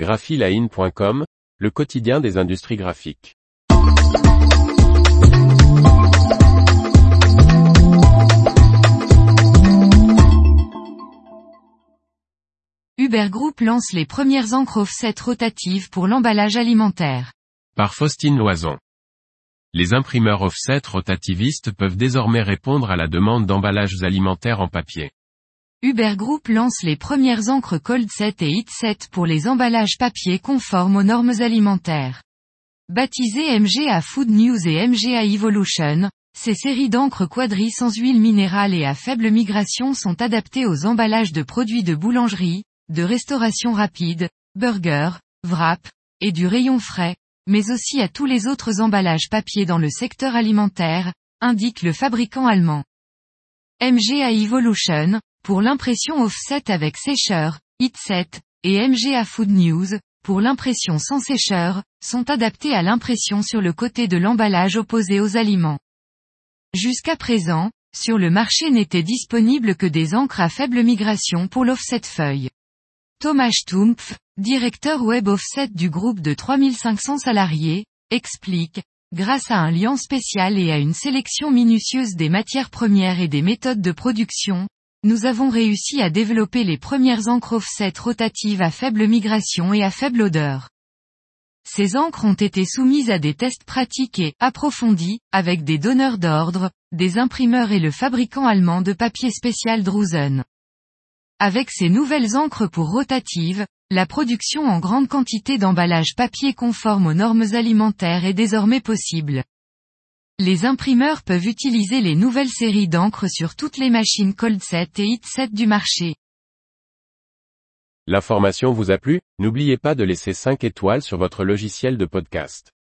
graphiline.com, le quotidien des industries graphiques. Uber Group lance les premières encres offset rotatives pour l'emballage alimentaire. Par Faustine Loison. Les imprimeurs offset rotativistes peuvent désormais répondre à la demande d'emballages alimentaires en papier. Uber Group lance les premières encres Coldset et Heatset pour les emballages papier conformes aux normes alimentaires. Baptisées MGA Food News et MGA Evolution, ces séries d'encre quadri sans huile minérale et à faible migration sont adaptées aux emballages de produits de boulangerie, de restauration rapide, burger, wrap, et du rayon frais, mais aussi à tous les autres emballages papier dans le secteur alimentaire, indique le fabricant allemand. MGA Evolution, pour l'impression offset avec sécheur, Heatset, et MGA Food News, pour l'impression sans sécheur, sont adaptés à l'impression sur le côté de l'emballage opposé aux aliments. Jusqu'à présent, sur le marché n'étaient disponibles que des encres à faible migration pour l'offset feuille. Thomas Stumpf, directeur web offset du groupe de 3500 salariés, explique, grâce à un lien spécial et à une sélection minutieuse des matières premières et des méthodes de production, nous avons réussi à développer les premières encres offset rotatives à faible migration et à faible odeur. Ces encres ont été soumises à des tests pratiques et approfondis, avec des donneurs d'ordre, des imprimeurs et le fabricant allemand de papier spécial Drusen. Avec ces nouvelles encres pour rotative, la production en grande quantité d'emballage papier conforme aux normes alimentaires est désormais possible. Les imprimeurs peuvent utiliser les nouvelles séries d'encre sur toutes les machines Coldset et Heatset du marché. L'information vous a plu? N'oubliez pas de laisser 5 étoiles sur votre logiciel de podcast.